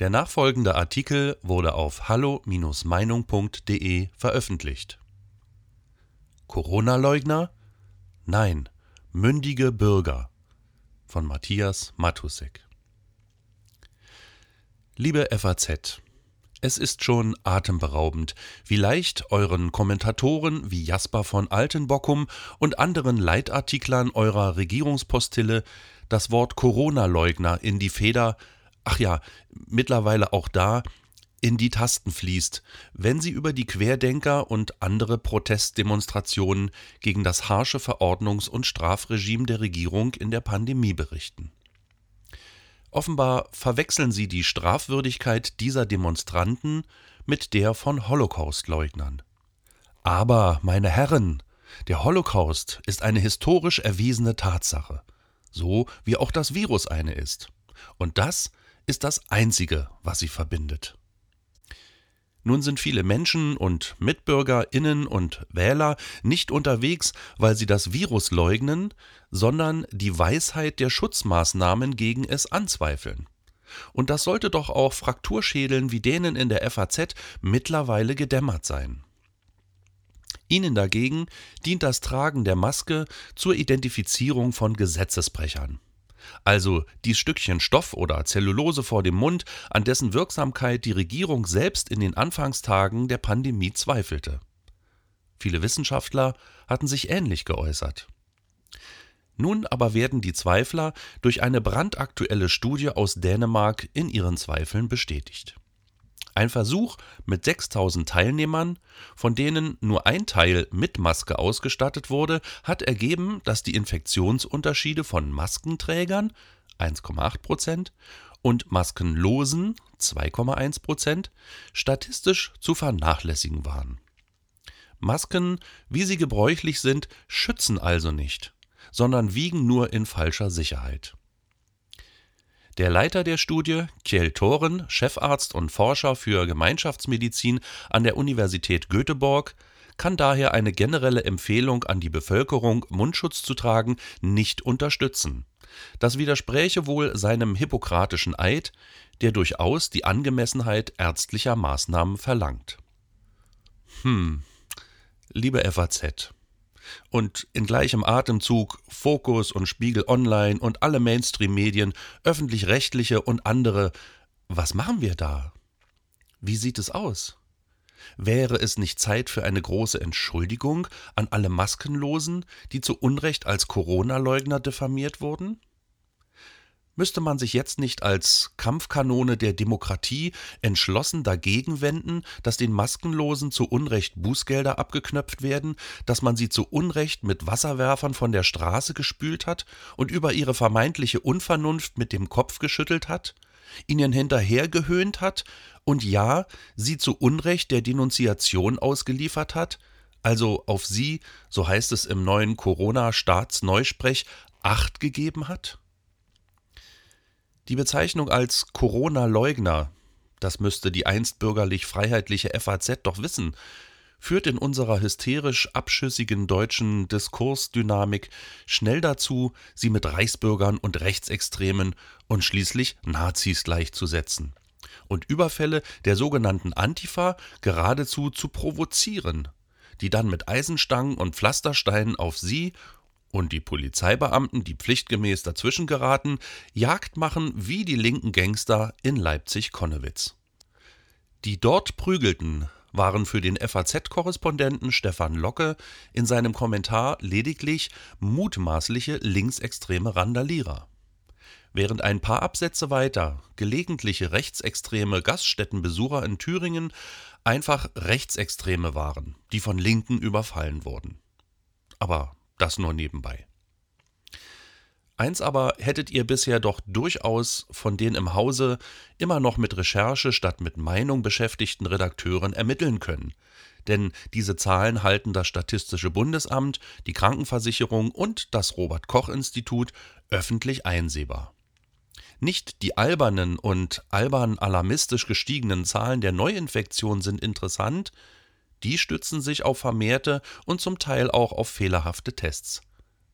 Der nachfolgende Artikel wurde auf hallo-meinung.de veröffentlicht. Corona-Leugner? Nein, mündige Bürger von Matthias Matusek. Liebe FAZ, es ist schon atemberaubend, wie leicht euren Kommentatoren wie Jasper von Altenbockum und anderen Leitartiklern eurer Regierungspostille das Wort Corona-Leugner in die Feder, ach ja, mittlerweile auch da, in die Tasten fließt, wenn sie über die Querdenker und andere Protestdemonstrationen gegen das harsche Verordnungs- und Strafregime der Regierung in der Pandemie berichten. Offenbar verwechseln sie die Strafwürdigkeit dieser Demonstranten mit der von Holocaustleugnern. Aber, meine Herren, der Holocaust ist eine historisch erwiesene Tatsache, so wie auch das Virus eine ist. Und das ist das Einzige, was sie verbindet. Nun sind viele Menschen und Mitbürgerinnen und Wähler nicht unterwegs, weil sie das Virus leugnen, sondern die Weisheit der Schutzmaßnahmen gegen es anzweifeln. Und das sollte doch auch Frakturschädeln wie denen in der FAZ mittlerweile gedämmert sein. Ihnen dagegen dient das Tragen der Maske zur Identifizierung von Gesetzesbrechern also dies Stückchen Stoff oder Zellulose vor dem Mund, an dessen Wirksamkeit die Regierung selbst in den Anfangstagen der Pandemie zweifelte. Viele Wissenschaftler hatten sich ähnlich geäußert. Nun aber werden die Zweifler durch eine brandaktuelle Studie aus Dänemark in ihren Zweifeln bestätigt. Ein Versuch mit 6000 Teilnehmern, von denen nur ein Teil mit Maske ausgestattet wurde, hat ergeben, dass die Infektionsunterschiede von Maskenträgern 1,8 Prozent und Maskenlosen 2,1 Prozent statistisch zu vernachlässigen waren. Masken, wie sie gebräuchlich sind, schützen also nicht, sondern wiegen nur in falscher Sicherheit. Der Leiter der Studie, Kjell Thoren, Chefarzt und Forscher für Gemeinschaftsmedizin an der Universität Göteborg, kann daher eine generelle Empfehlung an die Bevölkerung, Mundschutz zu tragen, nicht unterstützen. Das widerspräche wohl seinem hippokratischen Eid, der durchaus die Angemessenheit ärztlicher Maßnahmen verlangt. Hm, liebe FAZ, und in gleichem Atemzug Fokus und Spiegel Online und alle Mainstream-Medien, öffentlich-rechtliche und andere. Was machen wir da? Wie sieht es aus? Wäre es nicht Zeit für eine große Entschuldigung an alle Maskenlosen, die zu Unrecht als Corona-Leugner diffamiert wurden? Müsste man sich jetzt nicht als Kampfkanone der Demokratie entschlossen dagegen wenden, dass den Maskenlosen zu Unrecht Bußgelder abgeknöpft werden, dass man sie zu Unrecht mit Wasserwerfern von der Straße gespült hat und über ihre vermeintliche Unvernunft mit dem Kopf geschüttelt hat, ihnen hinterhergehöhnt hat und ja, sie zu Unrecht der Denunziation ausgeliefert hat, also auf sie, so heißt es im neuen Corona-Staatsneusprech, Acht gegeben hat? Die Bezeichnung als Corona-Leugner, das müsste die einst bürgerlich-freiheitliche FAZ doch wissen, führt in unserer hysterisch abschüssigen deutschen Diskursdynamik schnell dazu, sie mit Reichsbürgern und Rechtsextremen und schließlich Nazis gleichzusetzen und Überfälle der sogenannten Antifa geradezu zu provozieren, die dann mit Eisenstangen und Pflastersteinen auf sie und die Polizeibeamten, die pflichtgemäß dazwischen geraten, Jagd machen wie die linken Gangster in Leipzig-Konnewitz. Die dort prügelten waren für den FAZ-Korrespondenten Stefan Locke in seinem Kommentar lediglich mutmaßliche linksextreme Randalierer. Während ein paar Absätze weiter gelegentliche rechtsextreme Gaststättenbesucher in Thüringen einfach Rechtsextreme waren, die von Linken überfallen wurden. Aber das nur nebenbei. Eins aber hättet ihr bisher doch durchaus von den im Hause immer noch mit Recherche statt mit Meinung beschäftigten Redakteuren ermitteln können. Denn diese Zahlen halten das Statistische Bundesamt, die Krankenversicherung und das Robert Koch Institut öffentlich einsehbar. Nicht die albernen und albern alarmistisch gestiegenen Zahlen der Neuinfektion sind interessant, die stützen sich auf vermehrte und zum Teil auch auf fehlerhafte Tests.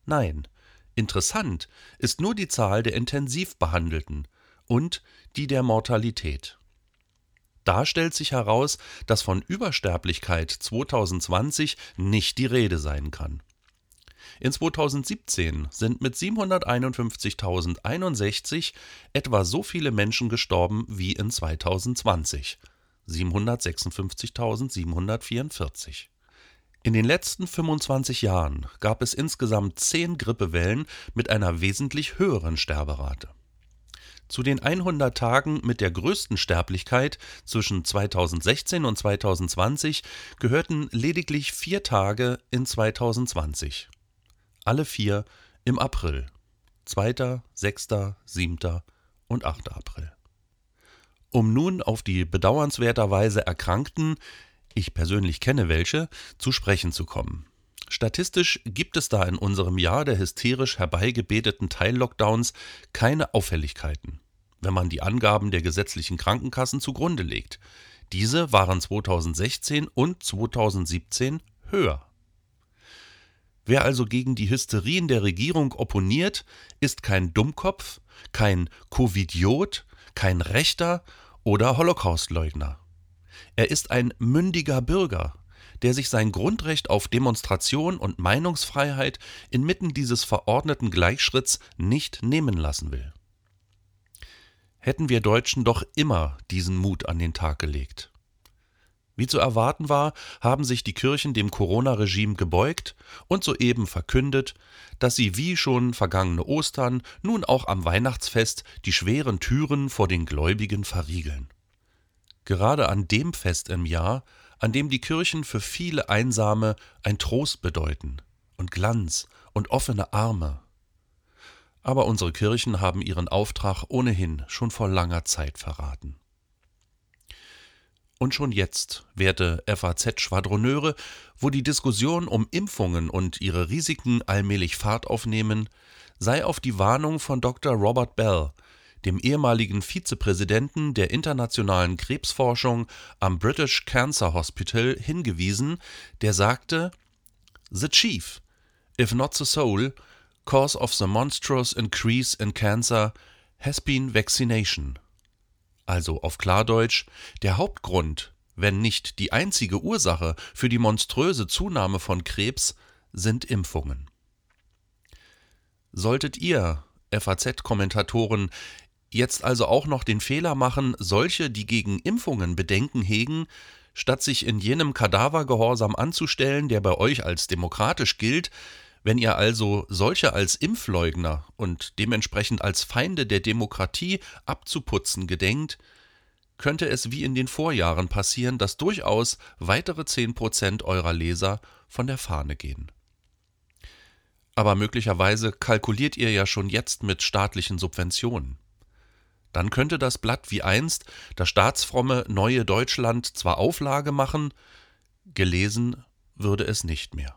Nein, interessant ist nur die Zahl der Intensivbehandelten und die der Mortalität. Da stellt sich heraus, dass von Übersterblichkeit 2020 nicht die Rede sein kann. In 2017 sind mit 751.061 etwa so viele Menschen gestorben wie in 2020, 756.744. In den letzten 25 Jahren gab es insgesamt zehn Grippewellen mit einer wesentlich höheren Sterberate. Zu den 100 Tagen mit der größten Sterblichkeit zwischen 2016 und 2020 gehörten lediglich vier Tage in 2020. Alle vier im April. 2., 6., 7. und 8. April. Um nun auf die bedauernswerterweise Erkrankten, ich persönlich kenne welche, zu sprechen zu kommen. Statistisch gibt es da in unserem Jahr der hysterisch herbeigebeteten Teillockdowns keine Auffälligkeiten, wenn man die Angaben der gesetzlichen Krankenkassen zugrunde legt. Diese waren 2016 und 2017 höher. Wer also gegen die Hysterien der Regierung opponiert, ist kein Dummkopf, kein Covidiot, kein Rechter oder Holocaustleugner. Er ist ein mündiger Bürger, der sich sein Grundrecht auf Demonstration und Meinungsfreiheit inmitten dieses verordneten Gleichschritts nicht nehmen lassen will. Hätten wir Deutschen doch immer diesen Mut an den Tag gelegt. Wie zu erwarten war, haben sich die Kirchen dem Corona-Regime gebeugt und soeben verkündet, dass sie wie schon vergangene Ostern nun auch am Weihnachtsfest die schweren Türen vor den Gläubigen verriegeln. Gerade an dem Fest im Jahr, an dem die Kirchen für viele Einsame ein Trost bedeuten und Glanz und offene Arme. Aber unsere Kirchen haben ihren Auftrag ohnehin schon vor langer Zeit verraten. Und schon jetzt, werte FAZ-Schwadroneure, wo die Diskussion um Impfungen und ihre Risiken allmählich Fahrt aufnehmen, sei auf die Warnung von Dr. Robert Bell, dem ehemaligen Vizepräsidenten der internationalen Krebsforschung am British Cancer Hospital, hingewiesen, der sagte: The chief, if not the sole, cause of the monstrous increase in cancer has been vaccination. Also auf Klardeutsch, der Hauptgrund, wenn nicht die einzige Ursache für die monströse Zunahme von Krebs, sind Impfungen. Solltet ihr, FAZ-Kommentatoren, jetzt also auch noch den Fehler machen, solche, die gegen Impfungen Bedenken hegen, statt sich in jenem Kadavergehorsam anzustellen, der bei euch als demokratisch gilt, wenn ihr also solche als Impfleugner und dementsprechend als Feinde der Demokratie abzuputzen gedenkt, könnte es wie in den Vorjahren passieren, dass durchaus weitere 10 Prozent eurer Leser von der Fahne gehen. Aber möglicherweise kalkuliert ihr ja schon jetzt mit staatlichen Subventionen. Dann könnte das Blatt wie einst das staatsfromme Neue Deutschland zwar Auflage machen, gelesen würde es nicht mehr.